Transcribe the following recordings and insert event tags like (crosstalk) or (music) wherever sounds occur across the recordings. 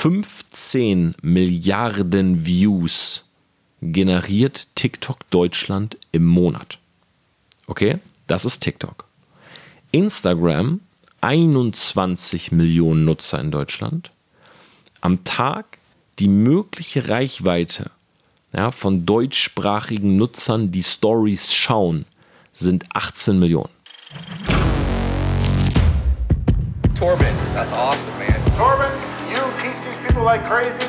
15 Milliarden Views generiert TikTok Deutschland im Monat. Okay, das ist TikTok. Instagram 21 Millionen Nutzer in Deutschland. Am Tag die mögliche Reichweite ja, von deutschsprachigen Nutzern, die Stories schauen, sind 18 Millionen. Torben, that's awesome, man. Torben, people like crazy.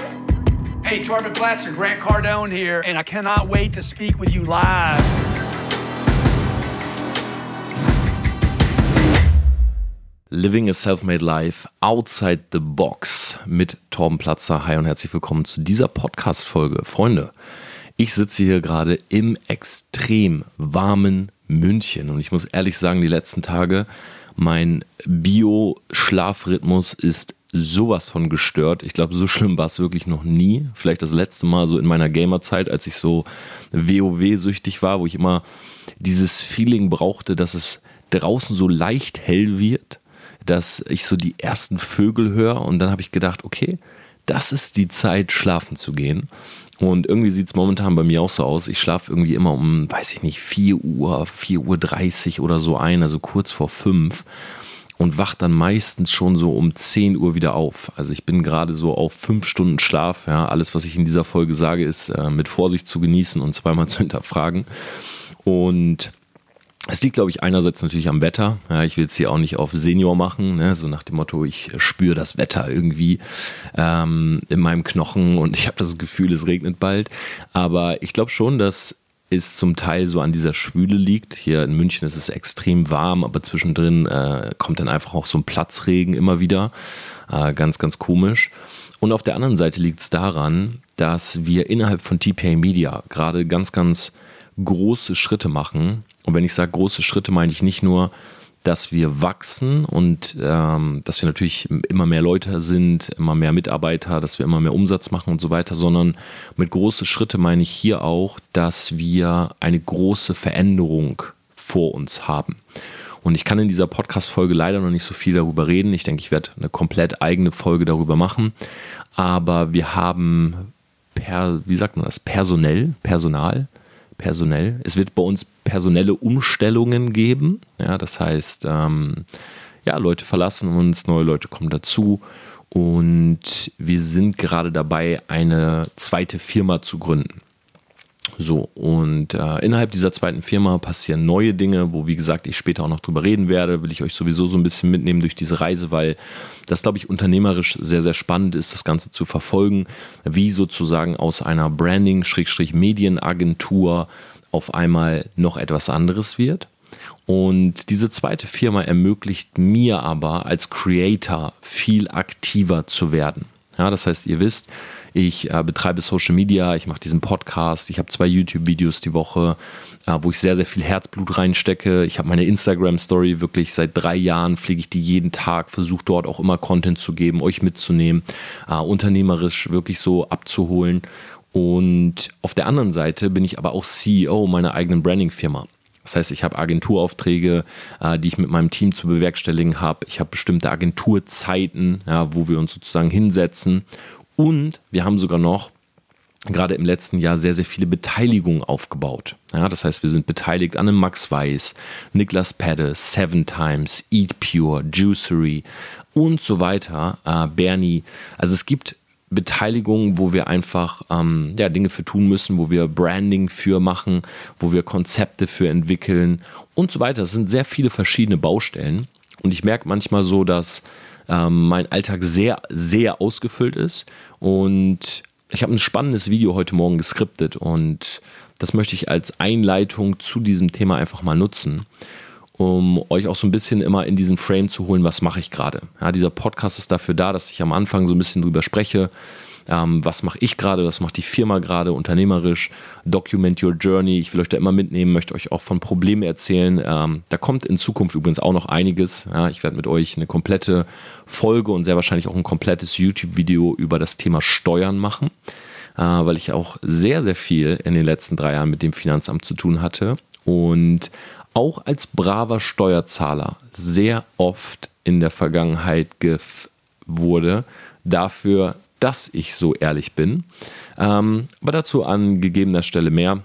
Hey, Torben Blatcher, Grant Cardone here, and I cannot wait to speak with you live. Living a Self-Made Life Outside the Box mit Torben Platzer. Hi und herzlich willkommen zu dieser Podcast-Folge. Freunde, ich sitze hier gerade im extrem warmen München und ich muss ehrlich sagen, die letzten Tage, mein Bio-Schlafrhythmus ist sowas von gestört. Ich glaube, so schlimm war es wirklich noch nie. Vielleicht das letzte Mal so in meiner Gamerzeit, als ich so WoW-süchtig war, wo ich immer dieses Feeling brauchte, dass es draußen so leicht hell wird dass ich so die ersten Vögel höre und dann habe ich gedacht, okay, das ist die Zeit, schlafen zu gehen. Und irgendwie sieht es momentan bei mir auch so aus. Ich schlafe irgendwie immer um, weiß ich nicht, 4 Uhr, 4.30 Uhr oder so ein, also kurz vor 5 und wach dann meistens schon so um 10 Uhr wieder auf. Also ich bin gerade so auf 5 Stunden Schlaf. Ja, alles, was ich in dieser Folge sage, ist äh, mit Vorsicht zu genießen und zweimal zu (laughs) hinterfragen. Und es liegt, glaube ich, einerseits natürlich am Wetter. Ja, ich will es hier auch nicht auf Senior machen, ne? so nach dem Motto, ich spüre das Wetter irgendwie ähm, in meinem Knochen und (laughs) ich habe das Gefühl, es regnet bald. Aber ich glaube schon, dass es zum Teil so an dieser Schwüle liegt. Hier in München ist es extrem warm, aber zwischendrin äh, kommt dann einfach auch so ein Platzregen immer wieder. Äh, ganz, ganz komisch. Und auf der anderen Seite liegt es daran, dass wir innerhalb von TPA Media gerade ganz, ganz große Schritte machen und wenn ich sage große Schritte, meine ich nicht nur, dass wir wachsen und ähm, dass wir natürlich immer mehr Leute sind, immer mehr Mitarbeiter, dass wir immer mehr Umsatz machen und so weiter, sondern mit große Schritte meine ich hier auch, dass wir eine große Veränderung vor uns haben. Und ich kann in dieser Podcast-Folge leider noch nicht so viel darüber reden. Ich denke, ich werde eine komplett eigene Folge darüber machen. Aber wir haben per, wie sagt man das, personell, Personal, personell. Es wird bei uns personelle Umstellungen geben. Ja, das heißt, ähm, ja, Leute verlassen uns, neue Leute kommen dazu. Und wir sind gerade dabei, eine zweite Firma zu gründen. So, und äh, innerhalb dieser zweiten Firma passieren neue Dinge, wo, wie gesagt, ich später auch noch drüber reden werde. Will ich euch sowieso so ein bisschen mitnehmen durch diese Reise, weil das, glaube ich, unternehmerisch sehr, sehr spannend ist, das Ganze zu verfolgen, wie sozusagen aus einer Branding-Medienagentur auf einmal noch etwas anderes wird. Und diese zweite Firma ermöglicht mir aber als Creator viel aktiver zu werden. Ja, das heißt, ihr wisst, ich äh, betreibe Social Media, ich mache diesen Podcast, ich habe zwei YouTube-Videos die Woche, äh, wo ich sehr, sehr viel Herzblut reinstecke. Ich habe meine Instagram-Story wirklich seit drei Jahren, pflege ich die jeden Tag, versuche dort auch immer Content zu geben, euch mitzunehmen, äh, unternehmerisch wirklich so abzuholen. Und auf der anderen Seite bin ich aber auch CEO meiner eigenen Branding-Firma. Das heißt, ich habe Agenturaufträge, äh, die ich mit meinem Team zu bewerkstelligen habe. Ich habe bestimmte Agenturzeiten, ja, wo wir uns sozusagen hinsetzen und wir haben sogar noch gerade im letzten Jahr sehr, sehr viele Beteiligungen aufgebaut. Ja, das heißt, wir sind beteiligt an einem Max Weiß, Niklas Pedde, Seven Times, Eat Pure, Juicery und so weiter, äh, Bernie. Also es gibt Beteiligungen, wo wir einfach ähm, ja, Dinge für tun müssen, wo wir Branding für machen, wo wir Konzepte für entwickeln und so weiter. Es sind sehr viele verschiedene Baustellen. Und ich merke manchmal so, dass ähm, mein Alltag sehr, sehr ausgefüllt ist. Und ich habe ein spannendes Video heute Morgen geskriptet und das möchte ich als Einleitung zu diesem Thema einfach mal nutzen, um euch auch so ein bisschen immer in diesen Frame zu holen, was mache ich gerade. Ja, dieser Podcast ist dafür da, dass ich am Anfang so ein bisschen drüber spreche, ähm, was mache ich gerade, was macht die Firma gerade unternehmerisch, document your journey. Ich will euch da immer mitnehmen, möchte euch auch von Problemen erzählen. Ähm, da kommt in Zukunft übrigens auch noch einiges. Ja, ich werde mit euch eine komplette Folge und sehr wahrscheinlich auch ein komplettes YouTube-Video über das Thema Steuern machen, äh, weil ich auch sehr, sehr viel in den letzten drei Jahren mit dem Finanzamt zu tun hatte und auch als braver Steuerzahler sehr oft in der Vergangenheit wurde dafür, dass ich so ehrlich bin. Ähm, aber dazu an gegebener Stelle mehr.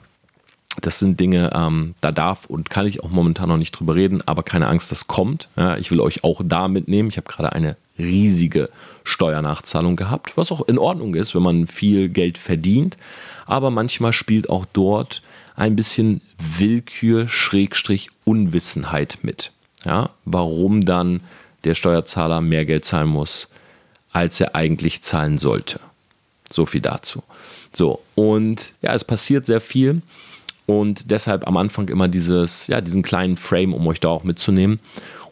Das sind Dinge, ähm, da darf und kann ich auch momentan noch nicht drüber reden, aber keine Angst, das kommt. Ja, ich will euch auch da mitnehmen. Ich habe gerade eine riesige Steuernachzahlung gehabt, was auch in Ordnung ist, wenn man viel Geld verdient. Aber manchmal spielt auch dort ein bisschen Willkür, Schrägstrich, Unwissenheit mit. Ja, warum dann der Steuerzahler mehr Geld zahlen muss, als er eigentlich zahlen sollte. So viel dazu. So, und ja, es passiert sehr viel und deshalb am Anfang immer dieses, ja, diesen kleinen Frame, um euch da auch mitzunehmen.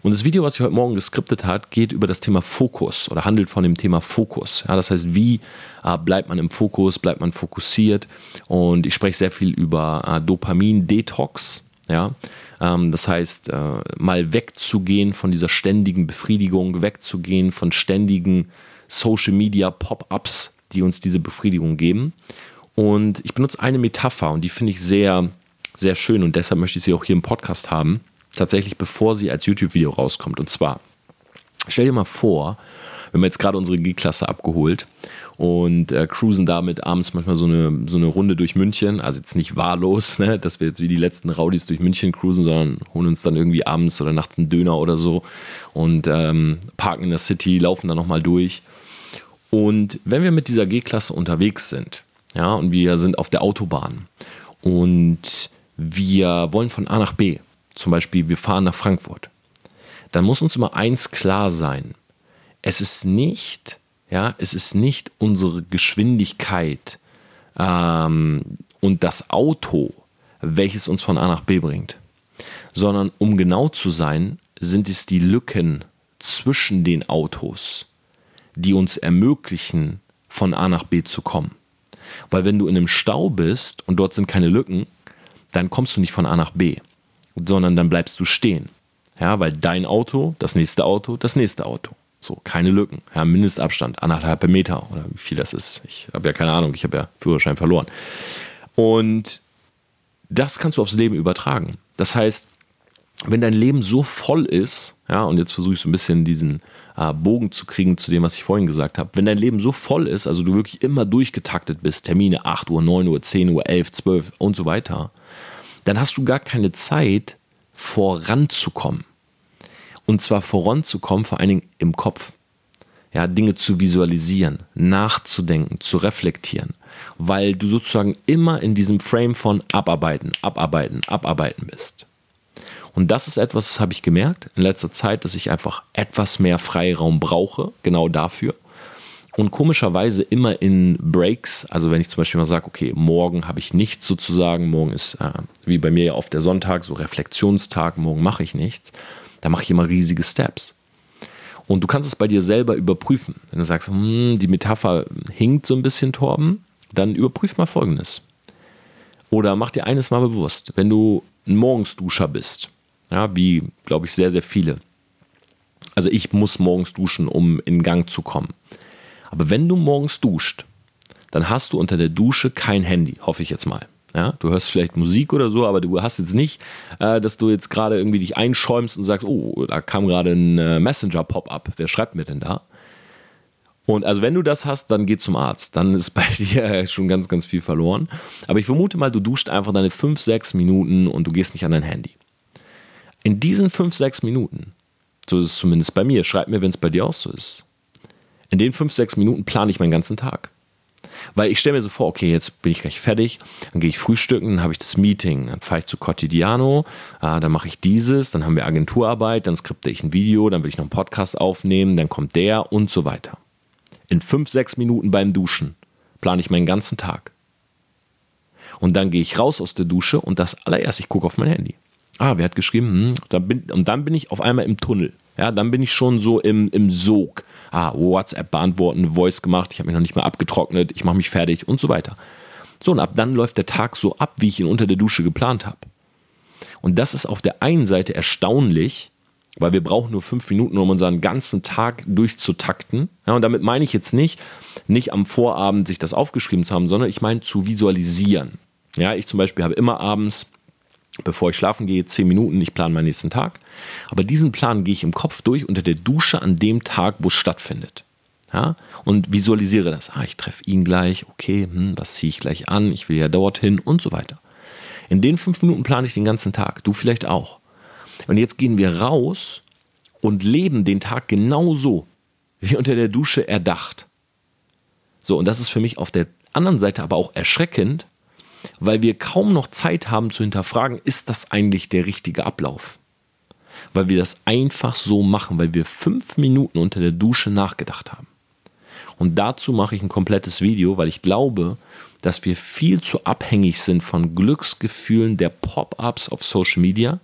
Und das Video, was ich heute Morgen geskriptet hat, geht über das Thema Fokus oder handelt von dem Thema Fokus. Ja, das heißt, wie äh, bleibt man im Fokus, bleibt man fokussiert? Und ich spreche sehr viel über äh, Dopamin-Detox. Ja, ähm, das heißt, äh, mal wegzugehen von dieser ständigen Befriedigung, wegzugehen von ständigen Social-Media-Pop-ups, die uns diese Befriedigung geben. Und ich benutze eine Metapher und die finde ich sehr, sehr schön und deshalb möchte ich sie auch hier im Podcast haben tatsächlich bevor sie als YouTube-Video rauskommt. Und zwar, stell dir mal vor, wir haben jetzt gerade unsere G-Klasse abgeholt und äh, cruisen damit abends manchmal so eine, so eine Runde durch München. Also jetzt nicht wahllos, ne, dass wir jetzt wie die letzten Raudis durch München cruisen, sondern holen uns dann irgendwie abends oder nachts einen Döner oder so und ähm, parken in der City, laufen dann nochmal durch. Und wenn wir mit dieser G-Klasse unterwegs sind, ja, und wir sind auf der Autobahn und wir wollen von A nach B, zum Beispiel wir fahren nach Frankfurt, dann muss uns immer eins klar sein. Es ist nicht, ja, es ist nicht unsere Geschwindigkeit ähm, und das Auto, welches uns von A nach B bringt, sondern um genau zu sein, sind es die Lücken zwischen den Autos, die uns ermöglichen, von A nach B zu kommen. Weil wenn du in einem Stau bist und dort sind keine Lücken, dann kommst du nicht von A nach B sondern dann bleibst du stehen. Ja, weil dein Auto, das nächste Auto, das nächste Auto. So, keine Lücken. Ja, Mindestabstand, anderthalb Meter oder wie viel das ist. Ich habe ja keine Ahnung, ich habe ja Führerschein verloren. Und das kannst du aufs Leben übertragen. Das heißt, wenn dein Leben so voll ist, ja, und jetzt versuche ich so ein bisschen diesen äh, Bogen zu kriegen zu dem, was ich vorhin gesagt habe, wenn dein Leben so voll ist, also du wirklich immer durchgetaktet bist, Termine 8 Uhr, 9 Uhr, 10 Uhr, 11, 12 und so weiter, dann hast du gar keine Zeit, voranzukommen. Und zwar voranzukommen, vor allen Dingen im Kopf. Ja, Dinge zu visualisieren, nachzudenken, zu reflektieren, weil du sozusagen immer in diesem Frame von abarbeiten, abarbeiten, abarbeiten bist. Und das ist etwas, das habe ich gemerkt in letzter Zeit, dass ich einfach etwas mehr Freiraum brauche, genau dafür und komischerweise immer in Breaks, also wenn ich zum Beispiel mal sage, okay, morgen habe ich nichts sozusagen, morgen ist äh, wie bei mir ja oft der Sonntag, so Reflexionstag, morgen mache ich nichts, da mache ich immer riesige Steps. Und du kannst es bei dir selber überprüfen. Wenn du sagst, hm, die Metapher hinkt so ein bisschen, Torben, dann überprüf mal Folgendes. Oder mach dir eines mal bewusst, wenn du ein Morgensduscher bist, ja, wie, glaube ich, sehr, sehr viele. Also ich muss morgens duschen, um in Gang zu kommen aber wenn du morgens duscht, dann hast du unter der Dusche kein Handy, hoffe ich jetzt mal. Ja, du hörst vielleicht Musik oder so, aber du hast jetzt nicht, äh, dass du jetzt gerade irgendwie dich einschäumst und sagst, oh, da kam gerade ein äh, Messenger-Pop-up. Wer schreibt mir denn da? Und also wenn du das hast, dann geh zum Arzt. Dann ist bei (laughs) dir schon ganz, ganz viel verloren. Aber ich vermute mal, du duscht einfach deine 5, 6 Minuten und du gehst nicht an dein Handy. In diesen 5, 6 Minuten, so ist es zumindest bei mir, schreib mir, wenn es bei dir auch so ist, in den fünf, sechs Minuten plane ich meinen ganzen Tag. Weil ich stelle mir so vor, okay, jetzt bin ich gleich fertig, dann gehe ich frühstücken, dann habe ich das Meeting, dann fahre ich zu Cotidiano, äh, dann mache ich dieses, dann haben wir Agenturarbeit, dann skripte ich ein Video, dann will ich noch einen Podcast aufnehmen, dann kommt der und so weiter. In fünf, sechs Minuten beim Duschen plane ich meinen ganzen Tag. Und dann gehe ich raus aus der Dusche und das allererst, ich gucke auf mein Handy. Ah, wer hat geschrieben? Hm, dann bin, und dann bin ich auf einmal im Tunnel. Ja, dann bin ich schon so im, im Sog ah, WhatsApp beantworten, Voice gemacht, ich habe mich noch nicht mal abgetrocknet, ich mache mich fertig und so weiter. So, und ab dann läuft der Tag so ab, wie ich ihn unter der Dusche geplant habe. Und das ist auf der einen Seite erstaunlich, weil wir brauchen nur fünf Minuten, um unseren ganzen Tag durchzutakten. Ja, und damit meine ich jetzt nicht, nicht am Vorabend sich das aufgeschrieben zu haben, sondern ich meine zu visualisieren. Ja, ich zum Beispiel habe immer abends bevor ich schlafen gehe, zehn Minuten, ich plane meinen nächsten Tag. Aber diesen Plan gehe ich im Kopf durch unter der Dusche an dem Tag, wo es stattfindet. Ja? Und visualisiere das. Ah, ich treffe ihn gleich, okay, hm, was ziehe ich gleich an? Ich will ja dorthin und so weiter. In den fünf Minuten plane ich den ganzen Tag. Du vielleicht auch. Und jetzt gehen wir raus und leben den Tag genauso, wie unter der Dusche erdacht. So, und das ist für mich auf der anderen Seite aber auch erschreckend, weil wir kaum noch Zeit haben zu hinterfragen, ist das eigentlich der richtige Ablauf? Weil wir das einfach so machen, weil wir fünf Minuten unter der Dusche nachgedacht haben. Und dazu mache ich ein komplettes Video, weil ich glaube, dass wir viel zu abhängig sind von Glücksgefühlen der Pop-ups auf Social Media,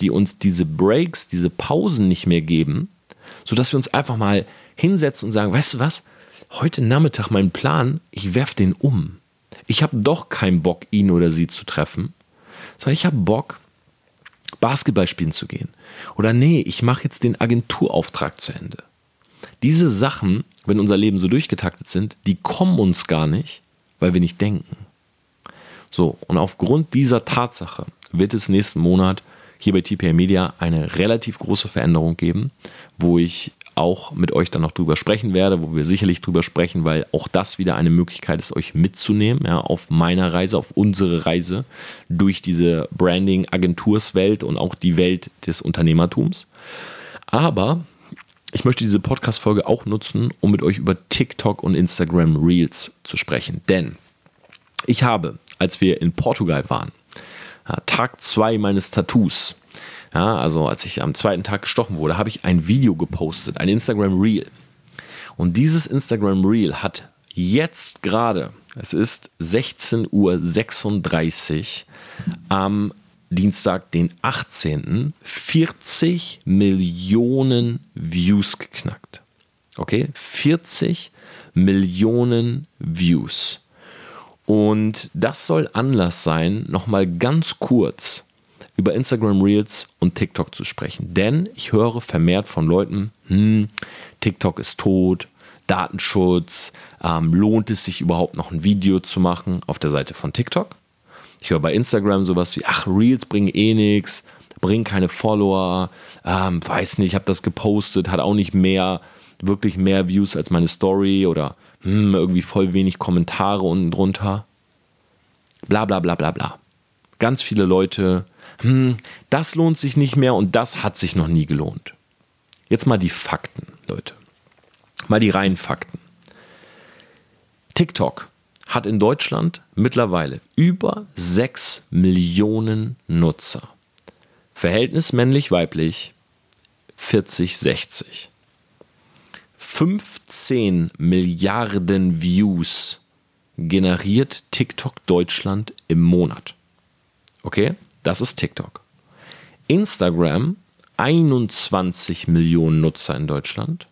die uns diese Breaks, diese Pausen nicht mehr geben, sodass wir uns einfach mal hinsetzen und sagen, weißt du was, heute Nachmittag mein Plan, ich werfe den um. Ich habe doch keinen Bock, ihn oder sie zu treffen, sondern ich habe Bock, Basketball spielen zu gehen. Oder nee, ich mache jetzt den Agenturauftrag zu Ende. Diese Sachen, wenn unser Leben so durchgetaktet sind, die kommen uns gar nicht, weil wir nicht denken. So, und aufgrund dieser Tatsache wird es nächsten Monat hier bei TPA Media eine relativ große Veränderung geben, wo ich auch mit euch dann noch drüber sprechen werde, wo wir sicherlich drüber sprechen, weil auch das wieder eine Möglichkeit ist, euch mitzunehmen, ja, auf meiner Reise, auf unsere Reise durch diese Branding-Agenturswelt und auch die Welt des Unternehmertums. Aber ich möchte diese Podcast-Folge auch nutzen, um mit euch über TikTok und Instagram Reels zu sprechen. Denn ich habe, als wir in Portugal waren, Tag 2 meines Tattoos, ja, also als ich am zweiten Tag gestochen wurde, habe ich ein Video gepostet, ein Instagram Reel. Und dieses Instagram Reel hat jetzt gerade, es ist 16.36 Uhr am Dienstag, den 18. 40 Millionen Views geknackt. Okay, 40 Millionen Views. Und das soll Anlass sein, nochmal ganz kurz über Instagram Reels und TikTok zu sprechen. Denn ich höre vermehrt von Leuten, hm, TikTok ist tot, Datenschutz, ähm, lohnt es sich überhaupt noch ein Video zu machen auf der Seite von TikTok? Ich höre bei Instagram sowas wie, ach, Reels bringen eh nichts, bringen keine Follower, ähm, weiß nicht, ich habe das gepostet, hat auch nicht mehr, wirklich mehr Views als meine Story oder hm, irgendwie voll wenig Kommentare unten drunter. Bla bla bla bla bla. Ganz viele Leute hm, das lohnt sich nicht mehr und das hat sich noch nie gelohnt. Jetzt mal die Fakten, Leute. Mal die reinen Fakten. TikTok hat in Deutschland mittlerweile über 6 Millionen Nutzer. Verhältnis männlich-weiblich 40-60. 15 Milliarden Views generiert TikTok Deutschland im Monat. Okay? Das ist TikTok. Instagram, 21 Millionen Nutzer in Deutschland.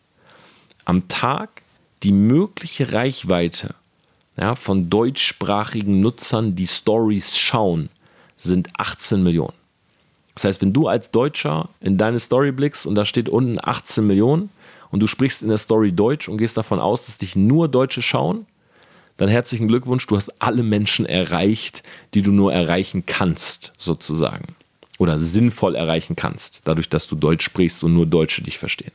Am Tag die mögliche Reichweite ja, von deutschsprachigen Nutzern, die Stories schauen, sind 18 Millionen. Das heißt, wenn du als Deutscher in deine Story blickst und da steht unten 18 Millionen und du sprichst in der Story Deutsch und gehst davon aus, dass dich nur Deutsche schauen, dann herzlichen Glückwunsch, du hast alle Menschen erreicht, die du nur erreichen kannst, sozusagen. Oder sinnvoll erreichen kannst, dadurch, dass du Deutsch sprichst und nur Deutsche dich verstehen.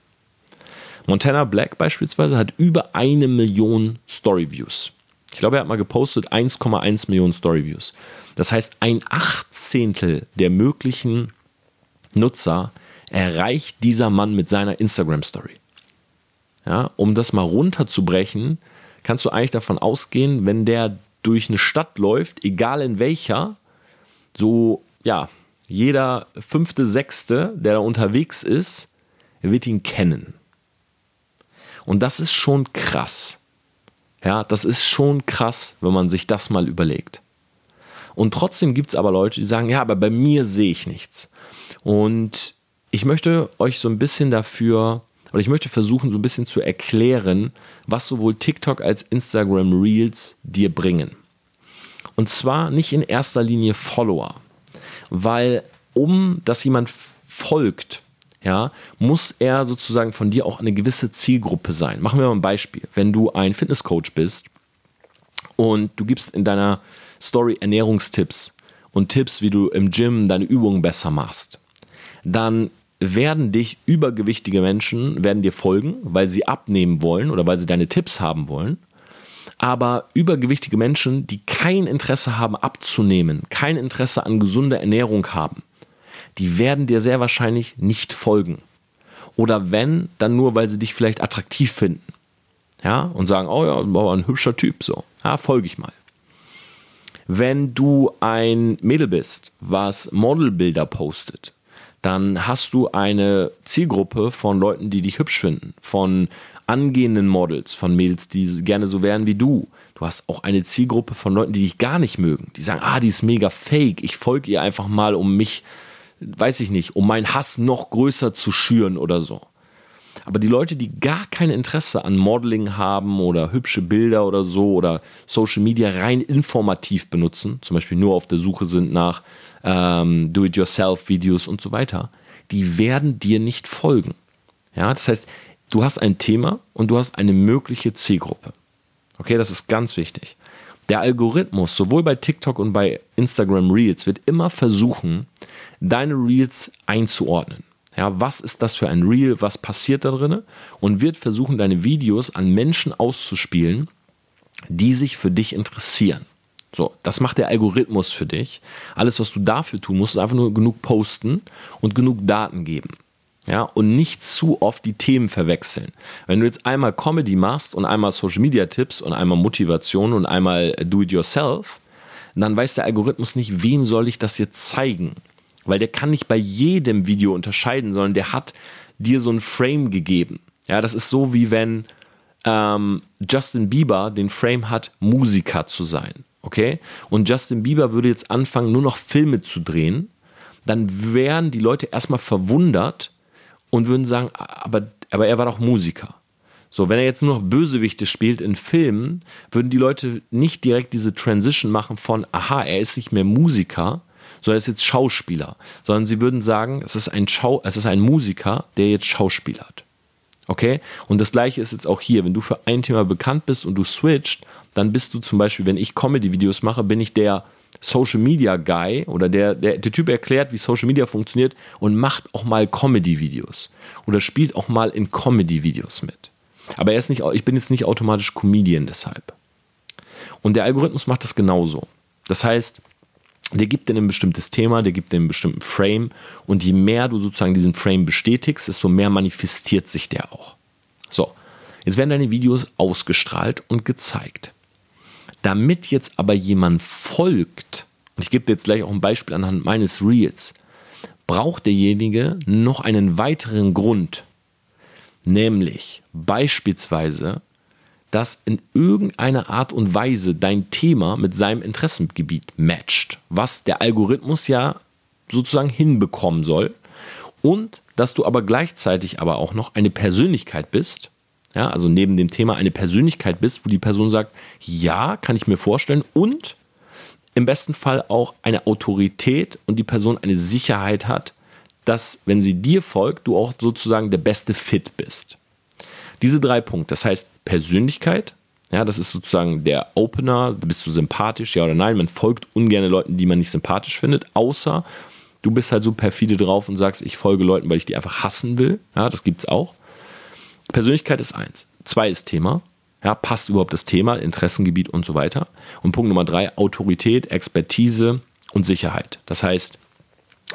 Montana Black beispielsweise hat über eine Million Storyviews. Ich glaube, er hat mal gepostet 1,1 Millionen Storyviews. Das heißt, ein Achtzehntel der möglichen Nutzer erreicht dieser Mann mit seiner Instagram-Story. Ja, um das mal runterzubrechen, kannst du eigentlich davon ausgehen, wenn der durch eine Stadt läuft, egal in welcher, so, ja, jeder fünfte, sechste, der da unterwegs ist, wird ihn kennen. Und das ist schon krass. Ja, das ist schon krass, wenn man sich das mal überlegt. Und trotzdem gibt es aber Leute, die sagen, ja, aber bei mir sehe ich nichts. Und ich möchte euch so ein bisschen dafür und ich möchte versuchen, so ein bisschen zu erklären, was sowohl TikTok als Instagram Reels dir bringen. Und zwar nicht in erster Linie Follower, weil um dass jemand folgt, ja, muss er sozusagen von dir auch eine gewisse Zielgruppe sein. Machen wir mal ein Beispiel. Wenn du ein Fitnesscoach bist und du gibst in deiner Story Ernährungstipps und Tipps, wie du im Gym deine Übungen besser machst, dann werden dich übergewichtige Menschen, werden dir folgen, weil sie abnehmen wollen oder weil sie deine Tipps haben wollen. Aber übergewichtige Menschen, die kein Interesse haben abzunehmen, kein Interesse an gesunder Ernährung haben, die werden dir sehr wahrscheinlich nicht folgen. Oder wenn, dann nur, weil sie dich vielleicht attraktiv finden. Ja, und sagen, oh ja, ein hübscher Typ, so. Ja, folge ich mal. Wenn du ein Mädel bist, was Modelbilder postet, dann hast du eine Zielgruppe von Leuten, die dich hübsch finden, von angehenden Models, von Mädels, die gerne so wären wie du. Du hast auch eine Zielgruppe von Leuten, die dich gar nicht mögen, die sagen, ah, die ist mega fake, ich folge ihr einfach mal, um mich, weiß ich nicht, um meinen Hass noch größer zu schüren oder so. Aber die Leute, die gar kein Interesse an Modeling haben oder hübsche Bilder oder so oder Social Media rein informativ benutzen, zum Beispiel nur auf der Suche sind nach ähm, Do-it-yourself-Videos und so weiter, die werden dir nicht folgen. Ja, das heißt, du hast ein Thema und du hast eine mögliche Zielgruppe. Okay, das ist ganz wichtig. Der Algorithmus, sowohl bei TikTok und bei Instagram Reels, wird immer versuchen, deine Reels einzuordnen. Ja, was ist das für ein Reel? Was passiert da drin? Und wird versuchen, deine Videos an Menschen auszuspielen, die sich für dich interessieren. So, das macht der Algorithmus für dich. Alles, was du dafür tun musst, ist einfach nur genug posten und genug Daten geben. Ja, und nicht zu oft die Themen verwechseln. Wenn du jetzt einmal Comedy machst und einmal Social Media Tipps und einmal Motivation und einmal Do It Yourself, dann weiß der Algorithmus nicht, wem soll ich das jetzt zeigen weil der kann nicht bei jedem Video unterscheiden, sondern der hat dir so ein Frame gegeben. Ja, das ist so wie wenn ähm, Justin Bieber den Frame hat, Musiker zu sein. Okay? Und Justin Bieber würde jetzt anfangen, nur noch Filme zu drehen, dann wären die Leute erstmal verwundert und würden sagen, aber, aber er war doch Musiker. So, wenn er jetzt nur noch Bösewichte spielt in Filmen, würden die Leute nicht direkt diese Transition machen von, aha, er ist nicht mehr Musiker, sondern er ist jetzt Schauspieler, sondern sie würden sagen, es ist ein Schau, es ist ein Musiker, der jetzt Schauspiel hat. Okay? Und das gleiche ist jetzt auch hier. Wenn du für ein Thema bekannt bist und du switcht, dann bist du zum Beispiel, wenn ich Comedy-Videos mache, bin ich der Social Media Guy oder der, der, der Typ erklärt, wie Social Media funktioniert und macht auch mal Comedy-Videos oder spielt auch mal in Comedy-Videos mit. Aber er ist nicht, ich bin jetzt nicht automatisch Comedian deshalb. Und der Algorithmus macht das genauso. Das heißt, der gibt dir ein bestimmtes Thema, der gibt dir einen bestimmten Frame und je mehr du sozusagen diesen Frame bestätigst, desto mehr manifestiert sich der auch. So, jetzt werden deine Videos ausgestrahlt und gezeigt. Damit jetzt aber jemand folgt, und ich gebe dir jetzt gleich auch ein Beispiel anhand meines Reels, braucht derjenige noch einen weiteren Grund, nämlich beispielsweise dass in irgendeiner Art und Weise dein Thema mit seinem Interessengebiet matcht, was der Algorithmus ja sozusagen hinbekommen soll und dass du aber gleichzeitig aber auch noch eine Persönlichkeit bist, ja, also neben dem Thema eine Persönlichkeit bist, wo die Person sagt, ja, kann ich mir vorstellen und im besten Fall auch eine Autorität und die Person eine Sicherheit hat, dass wenn sie dir folgt, du auch sozusagen der beste Fit bist. Diese drei Punkte, das heißt Persönlichkeit, ja, das ist sozusagen der Opener, bist du sympathisch, ja oder nein. Man folgt ungern Leuten, die man nicht sympathisch findet, außer du bist halt so perfide drauf und sagst, ich folge Leuten, weil ich die einfach hassen will. Ja, das gibt es auch. Persönlichkeit ist eins. Zwei ist Thema. Ja, passt überhaupt das Thema, Interessengebiet und so weiter. Und Punkt Nummer drei, Autorität, Expertise und Sicherheit. Das heißt,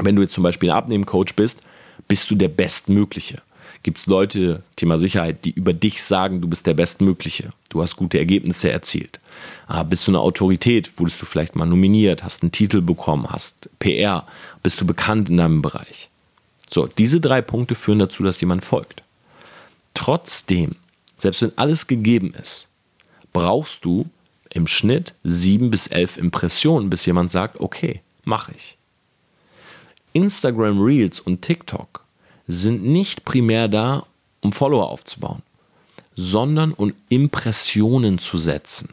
wenn du jetzt zum Beispiel ein Abnehmcoach bist, bist du der Bestmögliche gibt es Leute, Thema Sicherheit, die über dich sagen, du bist der Bestmögliche, du hast gute Ergebnisse erzielt. Ah, bist du eine Autorität, wurdest du vielleicht mal nominiert, hast einen Titel bekommen, hast PR, bist du bekannt in deinem Bereich. So, diese drei Punkte führen dazu, dass jemand folgt. Trotzdem, selbst wenn alles gegeben ist, brauchst du im Schnitt sieben bis elf Impressionen, bis jemand sagt, okay, mache ich. Instagram Reels und TikTok sind nicht primär da, um Follower aufzubauen, sondern um Impressionen zu setzen.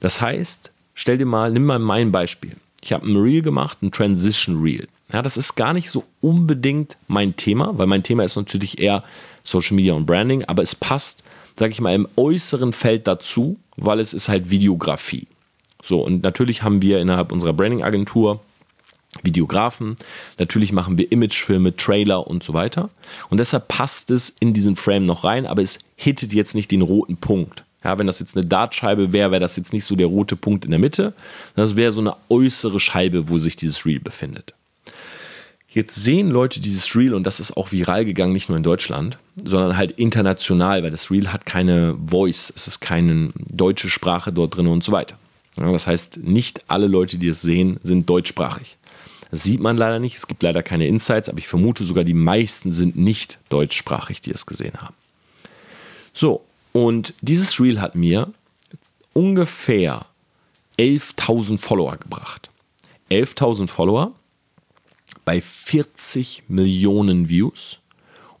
Das heißt, stell dir mal, nimm mal mein Beispiel. Ich habe ein Reel gemacht, ein Transition Reel. Ja, das ist gar nicht so unbedingt mein Thema, weil mein Thema ist natürlich eher Social Media und Branding, aber es passt, sage ich mal, im äußeren Feld dazu, weil es ist halt Videografie. So, und natürlich haben wir innerhalb unserer Branding-Agentur Videografen. Natürlich machen wir Imagefilme, Trailer und so weiter. Und deshalb passt es in diesen Frame noch rein, aber es hittet jetzt nicht den roten Punkt. Ja, wenn das jetzt eine Dartscheibe wäre, wäre das jetzt nicht so der rote Punkt in der Mitte. Das wäre so eine äußere Scheibe, wo sich dieses Reel befindet. Jetzt sehen Leute dieses Reel und das ist auch viral gegangen, nicht nur in Deutschland, sondern halt international, weil das Reel hat keine Voice, es ist keine deutsche Sprache dort drin und so weiter. Ja, das heißt, nicht alle Leute, die es sehen, sind deutschsprachig. Das sieht man leider nicht. Es gibt leider keine Insights, aber ich vermute sogar, die meisten sind nicht deutschsprachig, die es gesehen haben. So, und dieses Reel hat mir ungefähr 11.000 Follower gebracht. 11.000 Follower bei 40 Millionen Views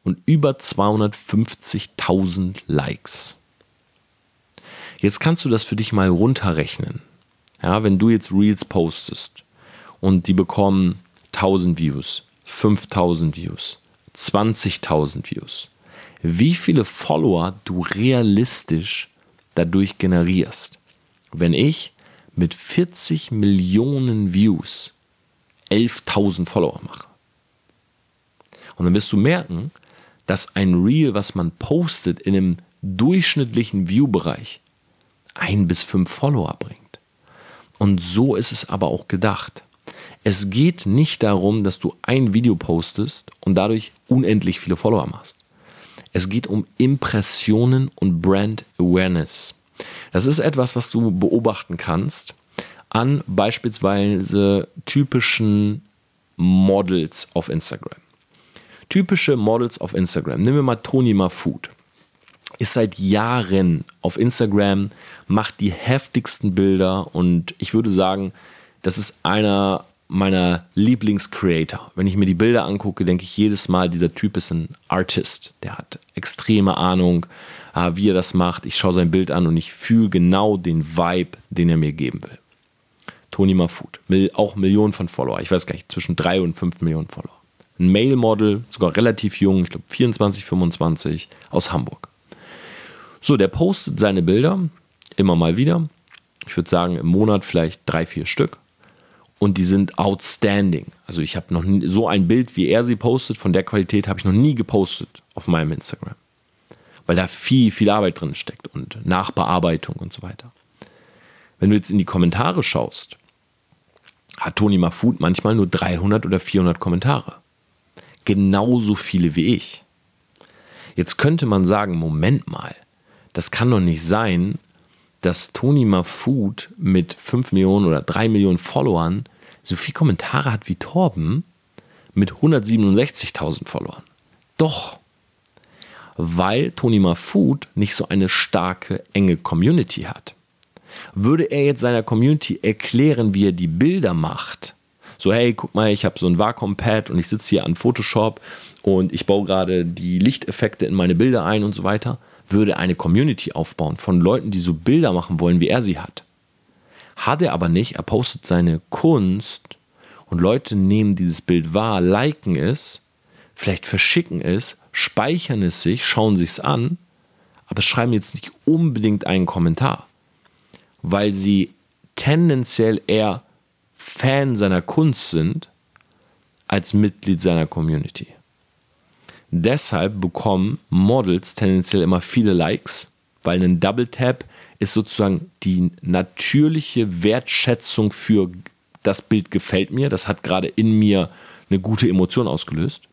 und über 250.000 Likes. Jetzt kannst du das für dich mal runterrechnen. Ja, wenn du jetzt Reels postest und die bekommen 1000 Views, 5000 Views, 20.000 Views. Wie viele Follower du realistisch dadurch generierst. Wenn ich mit 40 Millionen Views 11.000 Follower mache. Und dann wirst du merken, dass ein Reel, was man postet, in einem durchschnittlichen View-Bereich ein bis fünf Follower bringt. Und so ist es aber auch gedacht. Es geht nicht darum, dass du ein Video postest und dadurch unendlich viele Follower machst. Es geht um Impressionen und Brand Awareness. Das ist etwas, was du beobachten kannst an beispielsweise typischen Models auf Instagram. Typische Models auf Instagram. Nehmen wir mal Toni Mafood. Ist seit Jahren auf Instagram, macht die heftigsten Bilder und ich würde sagen, das ist einer meiner Lieblingscreator. Wenn ich mir die Bilder angucke, denke ich jedes Mal, dieser Typ ist ein Artist. Der hat extreme Ahnung, äh, wie er das macht. Ich schaue sein Bild an und ich fühle genau den Vibe, den er mir geben will. Tony Mafut, auch Millionen von Follower. Ich weiß gar nicht, zwischen drei und fünf Millionen Follower. Ein Male-Model, sogar relativ jung, ich glaube 24, 25, aus Hamburg. So, der postet seine Bilder immer mal wieder. Ich würde sagen, im Monat vielleicht drei, vier Stück und die sind outstanding. Also ich habe noch nie, so ein Bild, wie er sie postet, von der Qualität habe ich noch nie gepostet auf meinem Instagram. Weil da viel, viel Arbeit drin steckt und Nachbearbeitung und so weiter. Wenn du jetzt in die Kommentare schaust, hat Toni Mafut manchmal nur 300 oder 400 Kommentare. Genauso viele wie ich. Jetzt könnte man sagen, Moment mal, das kann doch nicht sein, dass Tony Mafut mit 5 Millionen oder 3 Millionen Followern so viele Kommentare hat wie Torben mit 167.000 Followern. Doch, weil Tony Mafut nicht so eine starke, enge Community hat. Würde er jetzt seiner Community erklären, wie er die Bilder macht, so hey, guck mal, ich habe so ein Wacom-Pad und ich sitze hier an Photoshop und ich baue gerade die Lichteffekte in meine Bilder ein und so weiter, würde eine Community aufbauen von Leuten, die so Bilder machen wollen, wie er sie hat. Hat er aber nicht, er postet seine Kunst und Leute nehmen dieses Bild wahr, liken es, vielleicht verschicken es, speichern es sich, schauen sich es an, aber schreiben jetzt nicht unbedingt einen Kommentar, weil sie tendenziell eher Fan seiner Kunst sind als Mitglied seiner Community. Deshalb bekommen Models tendenziell immer viele Likes, weil ein Double Tap ist sozusagen die natürliche Wertschätzung für das Bild gefällt mir. Das hat gerade in mir eine gute Emotion ausgelöst.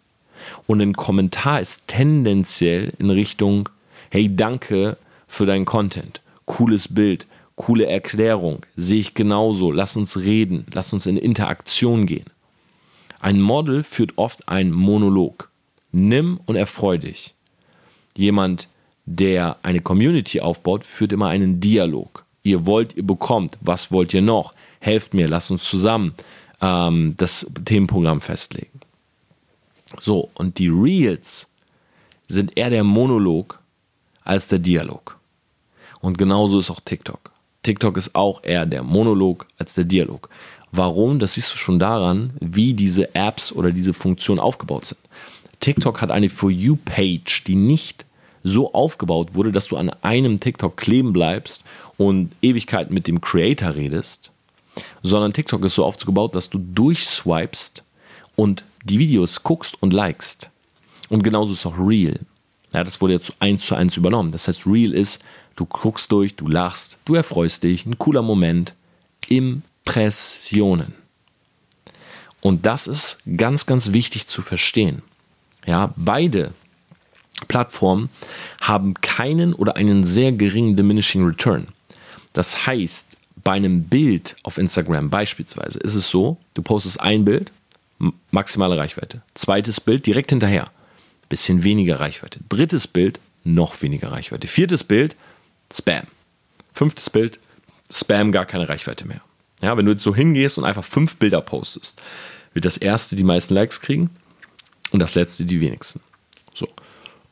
Und ein Kommentar ist tendenziell in Richtung, hey, danke für deinen Content. Cooles Bild, coole Erklärung, sehe ich genauso. Lass uns reden, lass uns in Interaktion gehen. Ein Model führt oft einen Monolog. Nimm und erfreu dich. Jemand, der eine Community aufbaut, führt immer einen Dialog. Ihr wollt, ihr bekommt. Was wollt ihr noch? Helft mir, lasst uns zusammen ähm, das Themenprogramm festlegen. So, und die Reels sind eher der Monolog als der Dialog. Und genauso ist auch TikTok. TikTok ist auch eher der Monolog als der Dialog. Warum? Das siehst du schon daran, wie diese Apps oder diese Funktionen aufgebaut sind. TikTok hat eine For You-Page, die nicht so aufgebaut wurde, dass du an einem TikTok kleben bleibst und Ewigkeiten mit dem Creator redest, sondern TikTok ist so aufgebaut, dass du durchswipest und die Videos guckst und likest. Und genauso ist auch Real. Ja, das wurde jetzt eins zu eins übernommen. Das heißt, Real ist, du guckst durch, du lachst, du erfreust dich, ein cooler Moment. Impressionen. Und das ist ganz, ganz wichtig zu verstehen. Ja, beide Plattformen haben keinen oder einen sehr geringen Diminishing Return. Das heißt, bei einem Bild auf Instagram beispielsweise ist es so, du postest ein Bild, maximale Reichweite. Zweites Bild direkt hinterher, bisschen weniger Reichweite. Drittes Bild, noch weniger Reichweite. Viertes Bild, Spam. Fünftes Bild, Spam, gar keine Reichweite mehr. Ja, wenn du jetzt so hingehst und einfach fünf Bilder postest, wird das erste die meisten Likes kriegen und das letzte die wenigsten. So.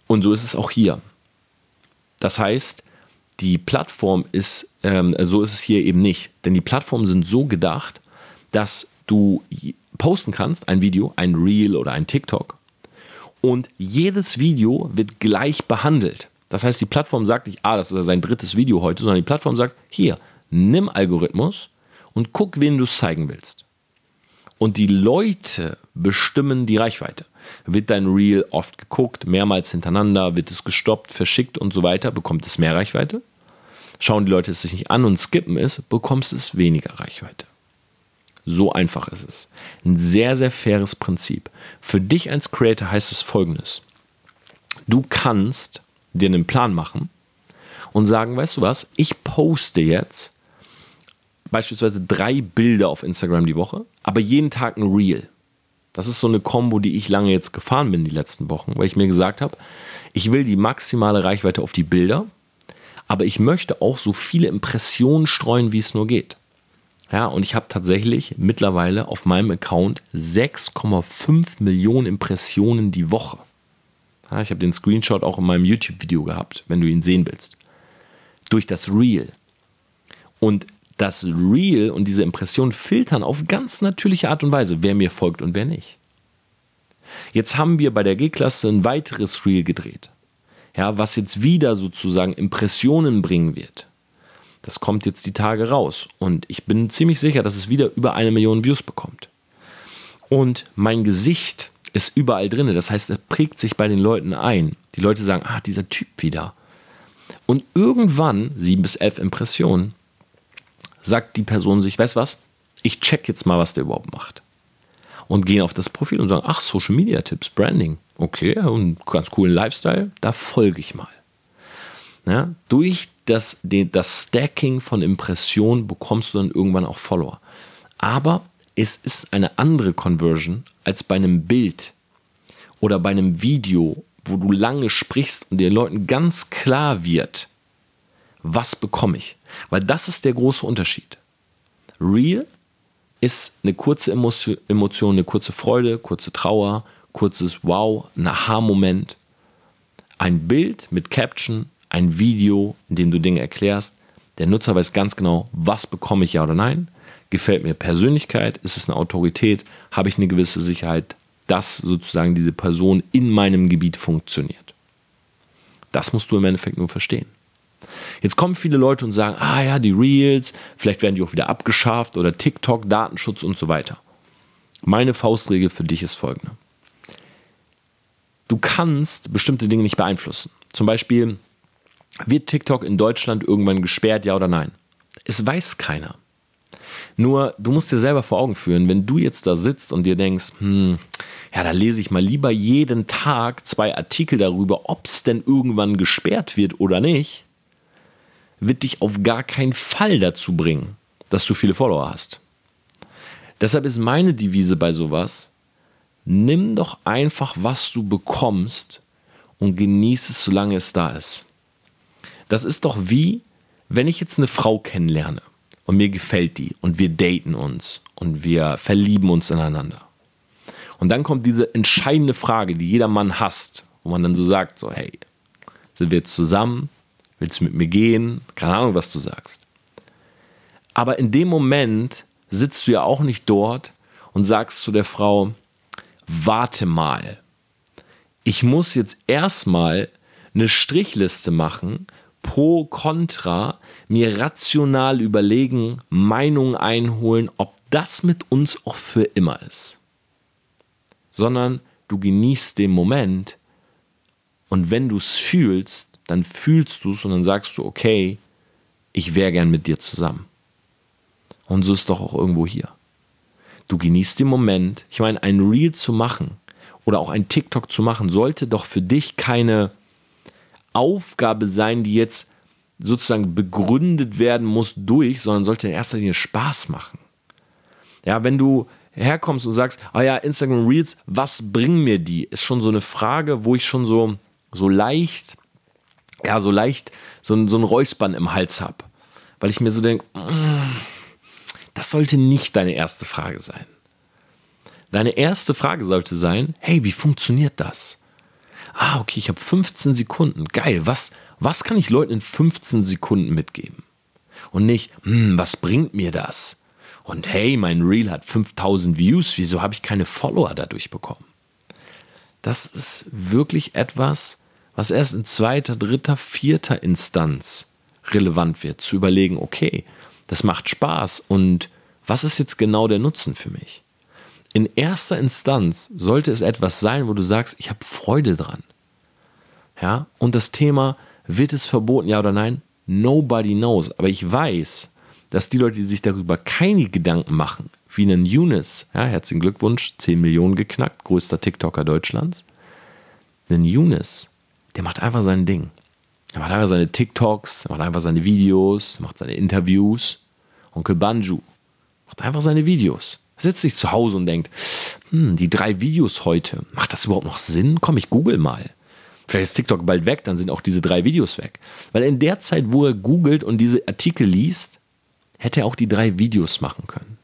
Und so ist es auch hier. Das heißt, die Plattform ist, ähm, so ist es hier eben nicht. Denn die Plattformen sind so gedacht, dass du posten kannst, ein Video, ein Reel oder ein TikTok. Und jedes Video wird gleich behandelt. Das heißt, die Plattform sagt nicht, ah, das ist sein drittes Video heute, sondern die Plattform sagt, hier, nimm Algorithmus und guck, wen du zeigen willst. Und die Leute bestimmen die Reichweite. Wird dein Reel oft geguckt, mehrmals hintereinander, wird es gestoppt, verschickt und so weiter, bekommt es mehr Reichweite. Schauen die Leute es sich nicht an und skippen es, bekommst es weniger Reichweite. So einfach ist es. Ein sehr, sehr faires Prinzip. Für dich als Creator heißt es folgendes. Du kannst dir einen Plan machen und sagen, weißt du was, ich poste jetzt beispielsweise drei Bilder auf Instagram die Woche, aber jeden Tag ein Reel. Das ist so eine Combo, die ich lange jetzt gefahren bin die letzten Wochen, weil ich mir gesagt habe, ich will die maximale Reichweite auf die Bilder, aber ich möchte auch so viele Impressionen streuen, wie es nur geht. Ja, und ich habe tatsächlich mittlerweile auf meinem Account 6,5 Millionen Impressionen die Woche. Ja, ich habe den Screenshot auch in meinem YouTube-Video gehabt, wenn du ihn sehen willst. Durch das Reel. Und das Reel und diese Impression filtern auf ganz natürliche Art und Weise, wer mir folgt und wer nicht. Jetzt haben wir bei der G-Klasse ein weiteres Reel gedreht, ja, was jetzt wieder sozusagen Impressionen bringen wird. Das kommt jetzt die Tage raus und ich bin ziemlich sicher, dass es wieder über eine Million Views bekommt. Und mein Gesicht ist überall drin, das heißt, es prägt sich bei den Leuten ein. Die Leute sagen, ah, dieser Typ wieder. Und irgendwann, sieben bis elf Impressionen, sagt die Person sich, weißt was, ich check jetzt mal, was der überhaupt macht. Und gehen auf das Profil und sagen, ach, Social Media Tipps, Branding, okay, und ganz coolen Lifestyle, da folge ich mal. Ja, durch das, das Stacking von Impressionen bekommst du dann irgendwann auch Follower. Aber es ist eine andere Conversion als bei einem Bild oder bei einem Video, wo du lange sprichst und den Leuten ganz klar wird, was bekomme ich. Weil das ist der große Unterschied. Real ist eine kurze Emotion, eine kurze Freude, kurze Trauer, kurzes Wow, ein Aha-Moment. Ein Bild mit Caption, ein Video, in dem du Dinge erklärst. Der Nutzer weiß ganz genau, was bekomme ich ja oder nein. Gefällt mir Persönlichkeit? Ist es eine Autorität? Habe ich eine gewisse Sicherheit, dass sozusagen diese Person in meinem Gebiet funktioniert? Das musst du im Endeffekt nur verstehen. Jetzt kommen viele Leute und sagen, ah ja, die Reels, vielleicht werden die auch wieder abgeschafft oder TikTok, Datenschutz und so weiter. Meine Faustregel für dich ist folgende. Du kannst bestimmte Dinge nicht beeinflussen. Zum Beispiel, wird TikTok in Deutschland irgendwann gesperrt, ja oder nein? Es weiß keiner. Nur, du musst dir selber vor Augen führen, wenn du jetzt da sitzt und dir denkst, hm, ja, da lese ich mal lieber jeden Tag zwei Artikel darüber, ob es denn irgendwann gesperrt wird oder nicht, wird dich auf gar keinen Fall dazu bringen, dass du viele Follower hast. Deshalb ist meine Devise bei sowas, nimm doch einfach, was du bekommst und genieße es, solange es da ist. Das ist doch wie, wenn ich jetzt eine Frau kennenlerne und mir gefällt die und wir daten uns und wir verlieben uns ineinander. Und dann kommt diese entscheidende Frage, die jeder Mann hasst, wo man dann so sagt, so hey, sind wir jetzt zusammen? Willst du mit mir gehen? Keine Ahnung, was du sagst. Aber in dem Moment sitzt du ja auch nicht dort und sagst zu der Frau, warte mal. Ich muss jetzt erstmal eine Strichliste machen, pro, contra, mir rational überlegen, Meinungen einholen, ob das mit uns auch für immer ist. Sondern du genießt den Moment und wenn du es fühlst, dann fühlst du es und dann sagst du, okay, ich wäre gern mit dir zusammen. Und so ist doch auch irgendwo hier. Du genießt den Moment. Ich meine, ein Reel zu machen oder auch ein TikTok zu machen, sollte doch für dich keine Aufgabe sein, die jetzt sozusagen begründet werden muss durch, sondern sollte in erster Linie Spaß machen. Ja, wenn du herkommst und sagst, ah ja, Instagram Reels, was bringen mir die? Ist schon so eine Frage, wo ich schon so, so leicht, ja, so leicht so, so ein Räuspern im Hals habe. Weil ich mir so denke, mm, das sollte nicht deine erste Frage sein. Deine erste Frage sollte sein, hey, wie funktioniert das? Ah, okay, ich habe 15 Sekunden. Geil, was, was kann ich Leuten in 15 Sekunden mitgeben? Und nicht, hm, was bringt mir das? Und hey, mein Reel hat 5000 Views, wieso habe ich keine Follower dadurch bekommen? Das ist wirklich etwas, was erst in zweiter, dritter, vierter Instanz relevant wird, zu überlegen, okay, das macht Spaß und was ist jetzt genau der Nutzen für mich? In erster Instanz sollte es etwas sein, wo du sagst, ich habe Freude dran. Ja, und das Thema, wird es verboten, ja oder nein? Nobody knows. Aber ich weiß, dass die Leute, die sich darüber keine Gedanken machen, wie einen Younes, ja, herzlichen Glückwunsch, 10 Millionen geknackt, größter TikToker Deutschlands, einen Younes, der macht einfach sein Ding. Er macht einfach seine TikToks, er macht einfach seine Videos, macht seine Interviews. Onkel Banju macht einfach seine Videos. Er sitzt sich zu Hause und denkt, hm, die drei Videos heute, macht das überhaupt noch Sinn? Komm, ich google mal. Vielleicht ist TikTok bald weg, dann sind auch diese drei Videos weg. Weil in der Zeit, wo er googelt und diese Artikel liest, hätte er auch die drei Videos machen können.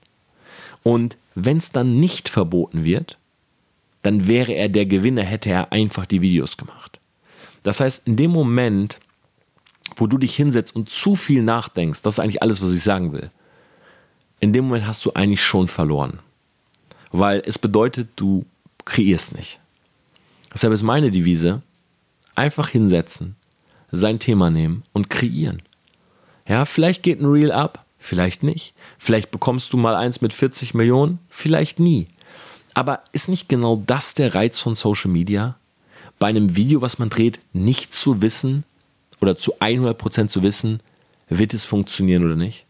Und wenn es dann nicht verboten wird, dann wäre er der Gewinner, hätte er einfach die Videos gemacht. Das heißt, in dem Moment, wo du dich hinsetzt und zu viel nachdenkst, das ist eigentlich alles, was ich sagen will, in dem Moment hast du eigentlich schon verloren. Weil es bedeutet, du kreierst nicht. Deshalb ist meine Devise, einfach hinsetzen, sein Thema nehmen und kreieren. Ja, vielleicht geht ein Reel ab, vielleicht nicht. Vielleicht bekommst du mal eins mit 40 Millionen, vielleicht nie. Aber ist nicht genau das der Reiz von Social Media? Bei einem Video, was man dreht, nicht zu wissen oder zu 100% zu wissen, wird es funktionieren oder nicht?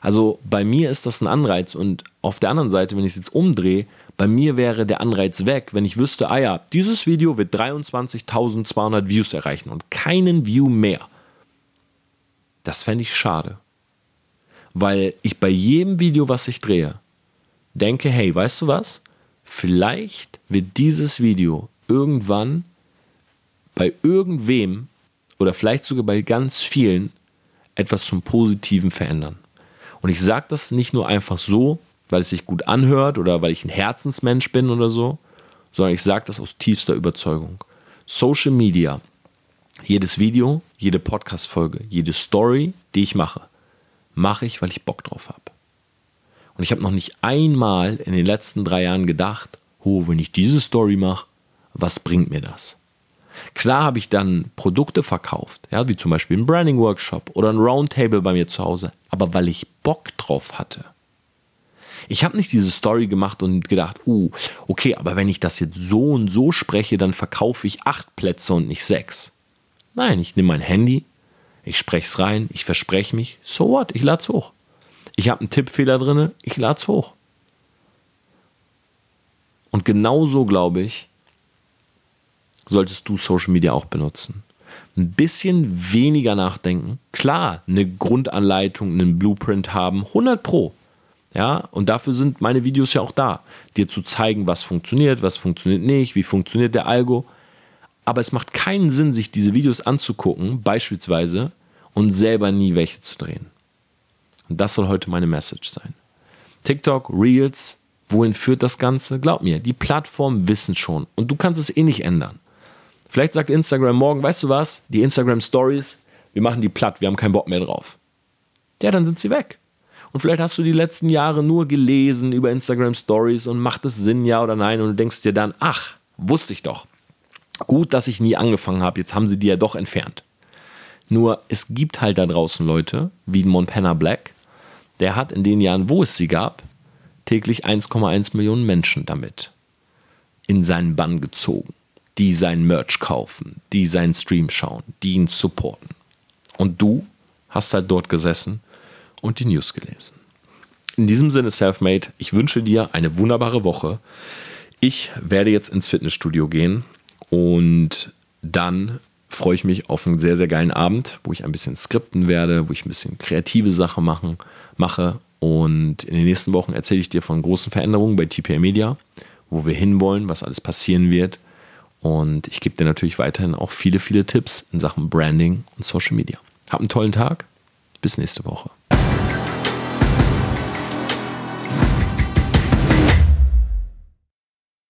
Also bei mir ist das ein Anreiz und auf der anderen Seite, wenn ich es jetzt umdrehe, bei mir wäre der Anreiz weg, wenn ich wüsste, ah ja, dieses Video wird 23.200 Views erreichen und keinen View mehr. Das fände ich schade. Weil ich bei jedem Video, was ich drehe, denke, hey, weißt du was? Vielleicht wird dieses Video irgendwann bei irgendwem oder vielleicht sogar bei ganz vielen etwas zum Positiven verändern. Und ich sage das nicht nur einfach so, weil es sich gut anhört oder weil ich ein Herzensmensch bin oder so, sondern ich sage das aus tiefster Überzeugung. Social Media, jedes Video, jede Podcast-Folge, jede Story, die ich mache, mache ich, weil ich Bock drauf habe. Und ich habe noch nicht einmal in den letzten drei Jahren gedacht, oh, wenn ich diese Story mache, was bringt mir das? Klar habe ich dann Produkte verkauft, ja, wie zum Beispiel ein Branding Workshop oder ein Roundtable bei mir zu Hause, aber weil ich Bock drauf hatte. Ich habe nicht diese Story gemacht und gedacht, uh, okay, aber wenn ich das jetzt so und so spreche, dann verkaufe ich acht Plätze und nicht sechs. Nein, ich nehme mein Handy, ich spreche es rein, ich verspreche mich, so what, ich lade es hoch. Ich habe einen Tippfehler drin, ich lade es hoch. Und genauso glaube ich, solltest du Social Media auch benutzen. Ein bisschen weniger nachdenken. Klar, eine Grundanleitung, einen Blueprint haben, 100 Pro. Ja, und dafür sind meine Videos ja auch da, dir zu zeigen, was funktioniert, was funktioniert nicht, wie funktioniert der Algo. Aber es macht keinen Sinn, sich diese Videos anzugucken, beispielsweise, und selber nie welche zu drehen. Und das soll heute meine Message sein. TikTok, Reels, wohin führt das Ganze? Glaub mir, die Plattformen wissen schon und du kannst es eh nicht ändern. Vielleicht sagt Instagram morgen, weißt du was, die Instagram Stories, wir machen die platt, wir haben keinen Bock mehr drauf. Ja, dann sind sie weg. Und vielleicht hast du die letzten Jahre nur gelesen über Instagram Stories und macht es Sinn, ja oder nein? Und du denkst dir dann, ach, wusste ich doch. Gut, dass ich nie angefangen habe, jetzt haben sie die ja doch entfernt. Nur es gibt halt da draußen Leute wie Montana Black, der hat in den Jahren, wo es sie gab, täglich 1,1 Millionen Menschen damit in seinen Bann gezogen, die sein Merch kaufen, die seinen Stream schauen, die ihn supporten. Und du hast halt dort gesessen und die News gelesen. In diesem Sinne, Selfmade, ich wünsche dir eine wunderbare Woche. Ich werde jetzt ins Fitnessstudio gehen und dann freue ich mich auf einen sehr, sehr geilen Abend, wo ich ein bisschen skripten werde, wo ich ein bisschen kreative Sachen machen, mache. Und in den nächsten Wochen erzähle ich dir von großen Veränderungen bei TPA Media, wo wir hinwollen, was alles passieren wird. Und ich gebe dir natürlich weiterhin auch viele, viele Tipps in Sachen Branding und Social Media. Hab einen tollen Tag. Bis nächste Woche.